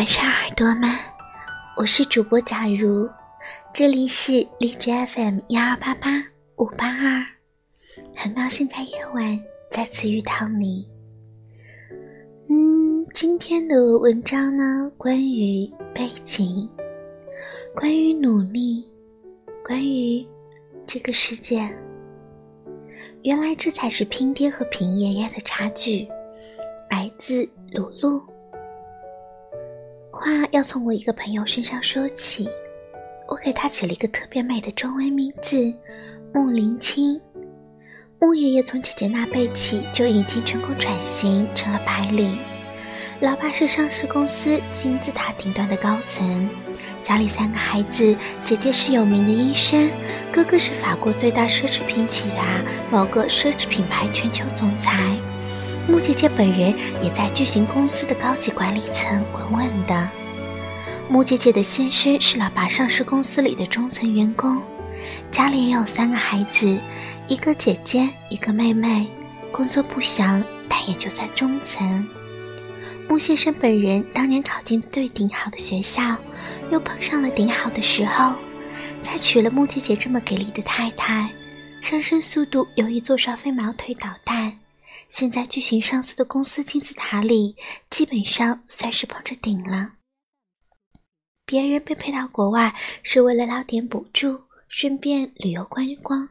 晚上耳朵们，我是主播假如，这里是荔枝 FM 幺二八八五八二，很高兴在夜晚再次遇到你。嗯，今天的文章呢，关于背景，关于努力，关于这个世界。原来这才是拼爹和平爷爷的差距。来自鲁鲁。话要从我一个朋友身上说起，我给他起了一个特别美的中文名字穆林青。穆爷爷从姐姐那辈起就已经成功转型成了白领，老爸是上市公司金字塔顶端的高层，家里三个孩子，姐姐是有名的医生，哥哥是法国最大奢侈品企业某个奢侈品牌全球总裁。穆姐姐本人也在巨型公司的高级管理层稳稳的。穆姐姐的先生是老爸上市公司里的中层员工，家里也有三个孩子，一个姐姐，一个妹妹，工作不详，但也就在中层。穆先生本人当年考进最顶好的学校，又碰上了顶好的时候，才娶了穆姐姐这么给力的太太，上升速度有一座上飞毛腿导弹。现在巨型上司的公司金字塔里，基本上算是捧着顶了。别人被派到国外是为了捞点补助，顺便旅游观光；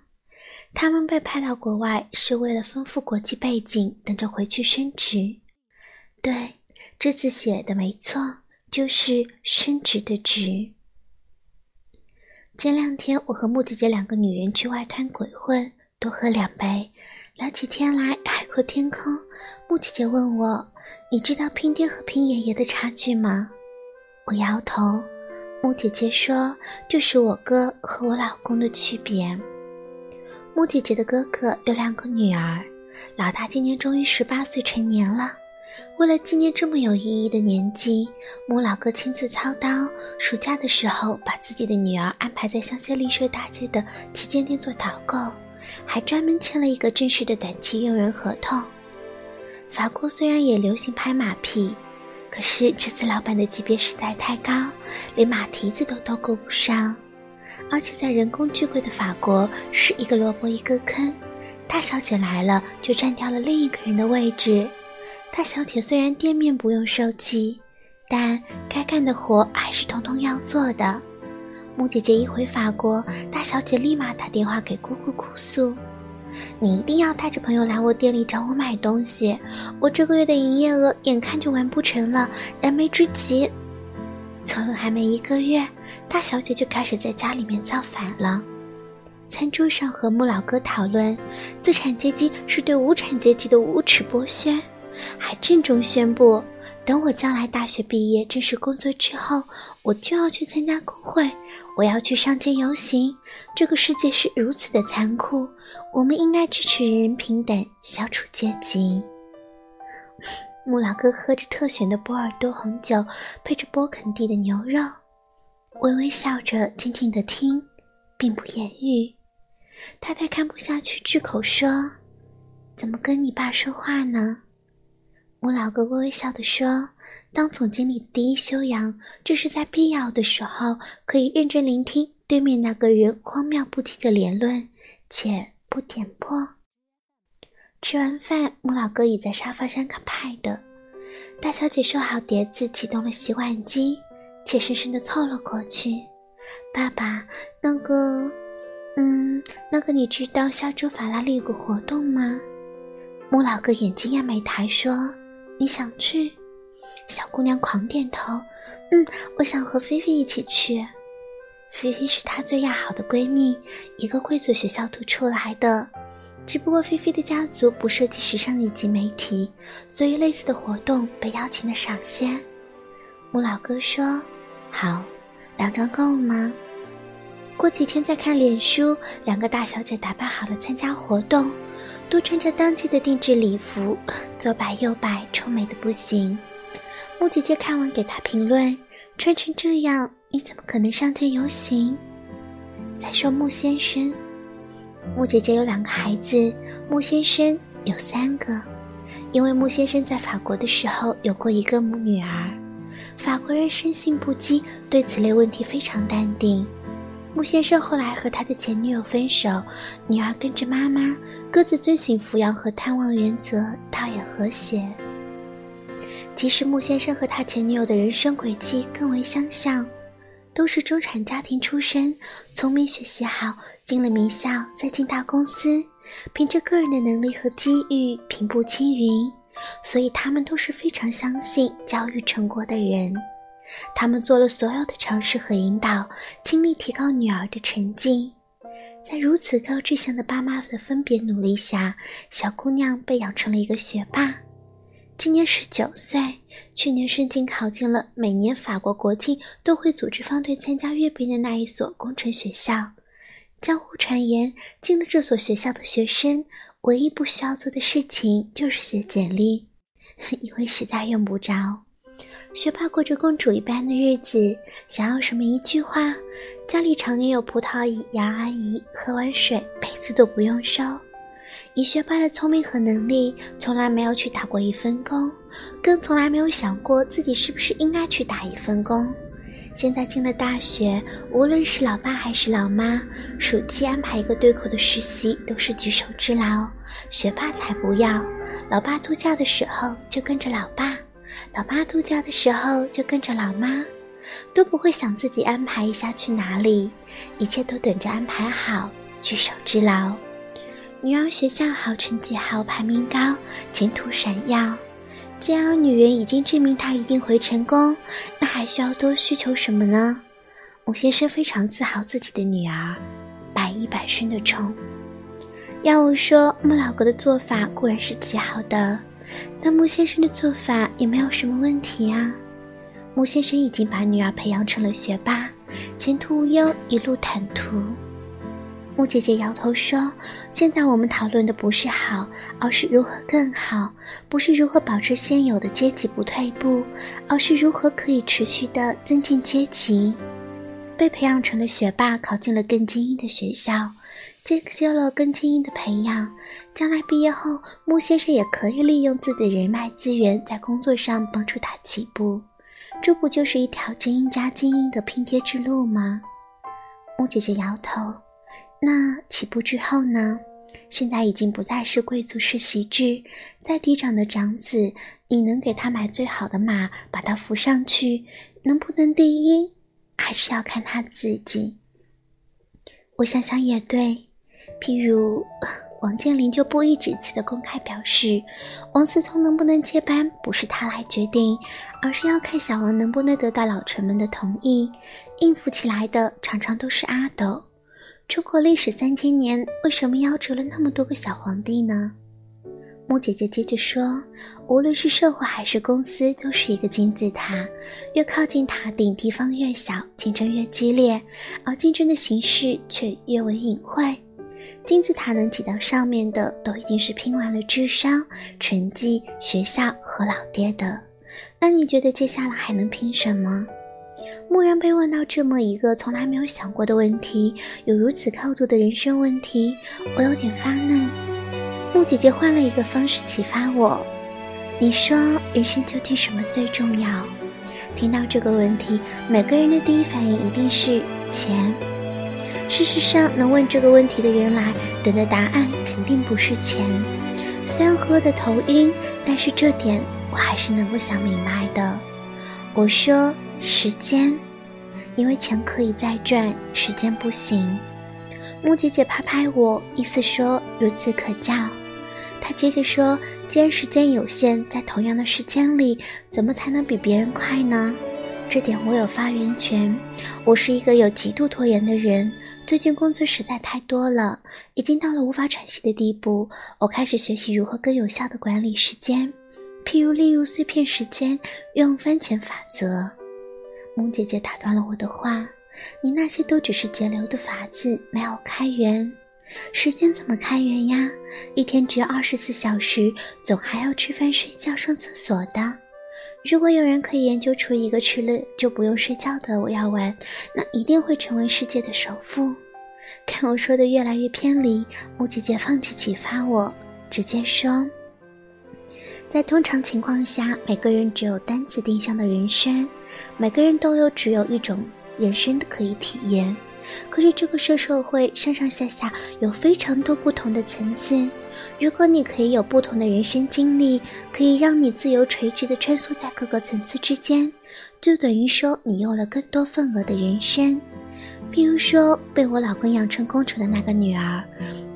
他们被派到国外是为了丰富国际背景，等着回去升职。对，这次写的没错，就是升职的职。前两天我和木姐姐两个女人去外滩鬼混，多喝两杯。聊起天来海阔天空，木姐姐问我：“你知道拼爹和拼爷爷的差距吗？”我摇头。木姐姐说：“就是我哥和我老公的区别。”木姐姐的哥哥有两个女儿，老大今年终于十八岁成年了。为了纪念这么有意义的年纪，木老哥亲自操刀，暑假的时候把自己的女儿安排在香榭丽舍大街的旗舰店做导购。还专门签了一个正式的短期用人合同。法国虽然也流行拍马屁，可是这次老板的级别实在太高，连马蹄子都都够不上。而且在人工巨贵的法国，是一个萝卜一个坑，大小姐来了就占掉了另一个人的位置。大小姐虽然店面不用收气，但该干的活还是通通要做的。木姐姐一回法国，大小姐立马打电话给姑姑哭诉：“你一定要带着朋友来我店里找我买东西，我这个月的营业额眼看就完不成了，燃眉之急。”从还没一个月，大小姐就开始在家里面造反了。餐桌上和穆老哥讨论，资产阶级是对无产阶级的无耻剥削，还郑重宣布。等我将来大学毕业、正式工作之后，我就要去参加工会，我要去上街游行。这个世界是如此的残酷，我们应该支持人人平等，消除阶级。穆老哥喝着特选的波尔多红酒，配着波肯蒂的牛肉，微微笑着，静静的听，并不言语。太太看不下去，置口说：“怎么跟你爸说话呢？”穆老哥微微笑地说：“当总经理的第一修养，就是在必要的时候可以认真聆听对面那个人荒谬不羁的言论，且不点破。”吃完饭，穆老哥倚在沙发上看派的。大小姐收好碟子，启动了洗碗机，怯生生地凑了过去：“爸爸，那个……嗯，那个，你知道下周法拉利有个活动吗？”穆老哥眼睛也没抬，说。你想去？小姑娘狂点头。嗯，我想和菲菲一起去。菲菲是她最要好的闺蜜，一个贵族学校读出来的。只不过菲菲的家族不涉及时尚以及媒体，所以类似的活动被邀请的少些。穆老哥说：“好，两张够吗？过几天再看脸书。”两个大小姐打扮好了参加活动。都穿着当季的定制礼服，左摆右摆，臭美的不行。木姐姐看完给她评论：“穿成这样，你怎么可能上街游行？”再说穆先生，穆姐姐有两个孩子，穆先生有三个，因为穆先生在法国的时候有过一个母女儿。法国人深信不羁，对此类问题非常淡定。穆先生后来和他的前女友分手，女儿跟着妈妈，各自遵循抚养和探望原则，倒也和谐。即使穆先生和他前女友的人生轨迹更为相像，都是中产家庭出身，聪明学习好，进了名校，再进大公司，凭着个人的能力和机遇平步青云。所以他们都是非常相信教育成果的人，他们做了所有的尝试和引导，倾力提高女儿的成绩。在如此高志向的爸妈的分别努力下，小姑娘被养成了一个学霸。今年十九岁，去年申请考进了每年法国国庆都会组织方队参加阅兵的那一所工程学校。江湖传言，进了这所学校的学生。唯一不需要做的事情就是写简历，因为实在用不着。学霸过着公主一般的日子，想要什么一句话，家里常年有葡萄姨、杨阿姨，喝完水杯子都不用收。以学霸的聪明和能力，从来没有去打过一份工，更从来没有想过自己是不是应该去打一份工。现在进了大学，无论是老爸还是老妈，暑期安排一个对口的实习都是举手之劳。学霸才不要，老爸度假的时候就跟着老爸，老妈度假的时候就跟着老妈，都不会想自己安排一下去哪里，一切都等着安排好，举手之劳。女儿学校好，成绩好，排名高，前途闪耀。既然女人已经证明她一定会成功，那还需要多需求什么呢？穆先生非常自豪自己的女儿，百依百顺的宠。要我说，穆老哥的做法固然是极好的，但穆先生的做法也没有什么问题啊。穆先生已经把女儿培养成了学霸，前途无忧，一路坦途。木姐姐摇头说：“现在我们讨论的不是好，而是如何更好；不是如何保持现有的阶级不退步，而是如何可以持续的增进阶级。被培养成了学霸，考进了更精英的学校，接受了更精英的培养。将来毕业后，木先生也可以利用自己的人脉资源，在工作上帮助他起步。这不就是一条精英加精英的拼接之路吗？”木姐姐摇头。那起步之后呢？现在已经不再是贵族世袭制，在嫡长的长子，你能给他买最好的马，把他扶上去，能不能第一，还是要看他自己。我想想也对，譬如王健林就不一指次的公开表示，王思聪能不能接班，不是他来决定，而是要看小王能不能得到老臣们的同意，应付起来的常常都是阿斗。中国历史三千年，为什么夭折了那么多个小皇帝呢？木姐姐接着说：“无论是社会还是公司，都是一个金字塔，越靠近塔顶，地方越小，竞争越激烈，而竞争的形式却越为隐晦。金字塔能挤到上面的，都已经是拼完了智商、成绩、学校和老爹的。那你觉得接下来还能拼什么？”蓦然被问到这么一个从来没有想过的问题，有如此高度的人生问题，我有点发愣。木姐姐换了一个方式启发我：“你说人生究竟什么最重要？”听到这个问题，每个人的第一反应一定是钱。事实上，能问这个问题的人来，等的答案肯定不是钱。虽然喝的头晕，但是这点我还是能够想明白的。我说。时间，因为钱可以再赚，时间不行。木姐姐拍拍我，意思说如此可教。她接着说：“既然时间有限，在同样的时间里，怎么才能比别人快呢？这点我有发言权。我是一个有极度拖延的人，最近工作实在太多了，已经到了无法喘息的地步。我开始学习如何更有效地管理时间，譬如利用碎片时间，用番茄法则。”木姐姐打断了我的话：“你那些都只是节流的法子，没有开源。时间怎么开源呀？一天只有二十四小时，总还要吃饭、睡觉、上厕所的。如果有人可以研究出一个吃了就不用睡觉的我要玩，那一定会成为世界的首富。”看我说的越来越偏离，木姐姐放弃启发我，直接说：“在通常情况下，每个人只有单次定向的人生，每个人都有只有一种人生的可以体验。可是这个社社会上上下下有非常多不同的层次，如果你可以有不同的人生经历，可以让你自由垂直的穿梭在各个层次之间，就等于说你有了更多份额的人生。比如说，被我老公养成公主的那个女儿。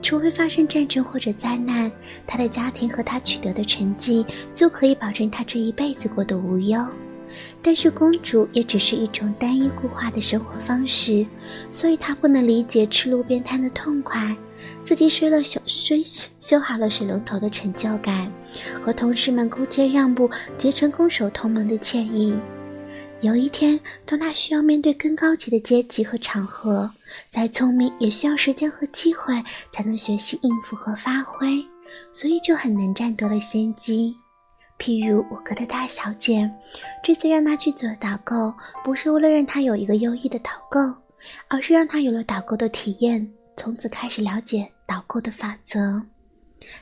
除非发生战争或者灾难，她的家庭和她取得的成绩就可以保证她这一辈子过得无忧。但是公主也只是一种单一固化的生活方式，所以她不能理解吃路边摊的痛快，自己睡了修修修好了水龙头的成就感，和同事们勾肩让步结成攻守同盟的惬意。有一天，当她需要面对更高级的阶级和场合，再聪明也需要时间和机会才能学习应付和发挥，所以就很难占得了先机。譬如我哥的大小姐，这次让他去做导购，不是为了让他有一个优异的导购，而是让他有了导购的体验，从此开始了解导购的法则。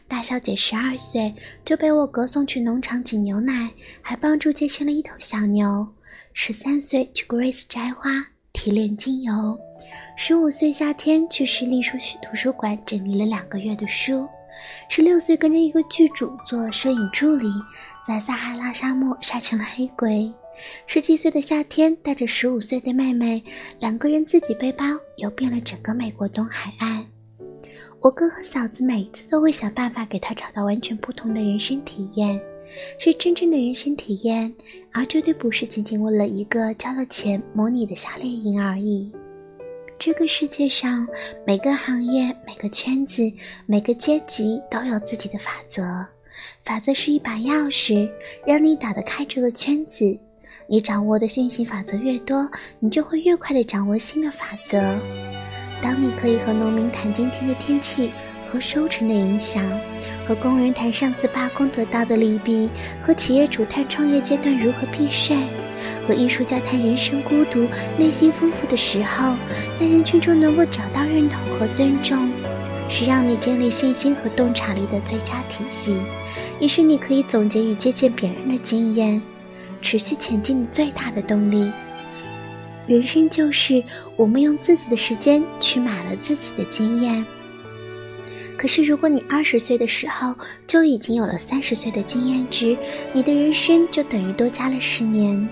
大小姐十二岁就被我哥送去农场挤牛奶，还帮助接生了一头小牛。十三岁去 Grace 摘花提炼精油，十五岁夏天去市立书区图书馆整理了两个月的书，十六岁跟着一个剧组做摄影助理，在撒哈拉沙漠晒成了黑鬼。十七岁的夏天带着十五岁的妹妹，两个人自己背包游遍了整个美国东海岸。我哥和嫂子每次都会想办法给他找到完全不同的人生体验。是真正的人生体验，而绝对不是仅仅为了一个交了钱模拟的夏令营而已。这个世界上，每个行业、每个圈子、每个阶级都有自己的法则。法则是一把钥匙，让你打得开这个圈子。你掌握的运行法则越多，你就会越快地掌握新的法则。当你可以和农民谈今天的天气。和收成的影响，和工人谈上次罢工得到的利弊，和企业主谈创业阶段如何避税，和艺术家谈人生孤独、内心丰富的时候，在人群中能够找到认同和尊重，是让你建立信心和洞察力的最佳体系，也是你可以总结与借鉴别人的经验，持续前进的最大的动力。人生就是我们用自己的时间去买了自己的经验。可是，如果你二十岁的时候就已经有了三十岁的经验值，你的人生就等于多加了十年。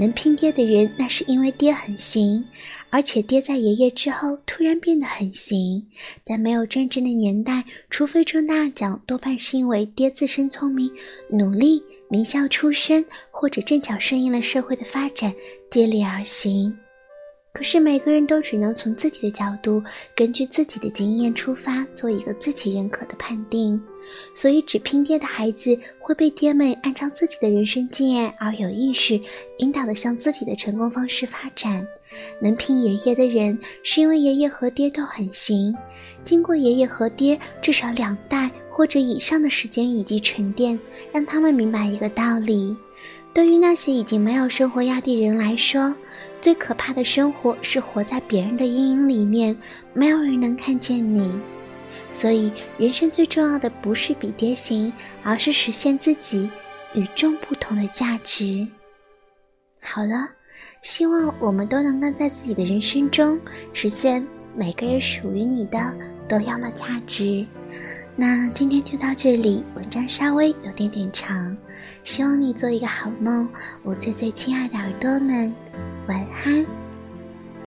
能拼爹的人，那是因为爹很行，而且爹在爷爷之后突然变得很行。在没有战争的年代，除非中大奖，多半是因为爹自身聪明、努力、名校出身，或者正巧顺应了社会的发展，接力而行。可是每个人都只能从自己的角度，根据自己的经验出发，做一个自己认可的判定。所以，只拼爹的孩子会被爹们按照自己的人生经验而有意识引导的向自己的成功方式发展。能拼爷爷的人，是因为爷爷和爹都很行，经过爷爷和爹至少两代或者以上的时间以及沉淀，让他们明白一个道理。对于那些已经没有生活压力人来说，最可怕的生活是活在别人的阴影里面，没有人能看见你。所以，人生最重要的不是比跌行，而是实现自己与众不同的价值。好了，希望我们都能够在自己的人生中实现每个人属于你的都样的价值。那今天就到这里，文章稍微有点点长，希望你做一个好梦，我最最亲爱的耳朵们，晚安。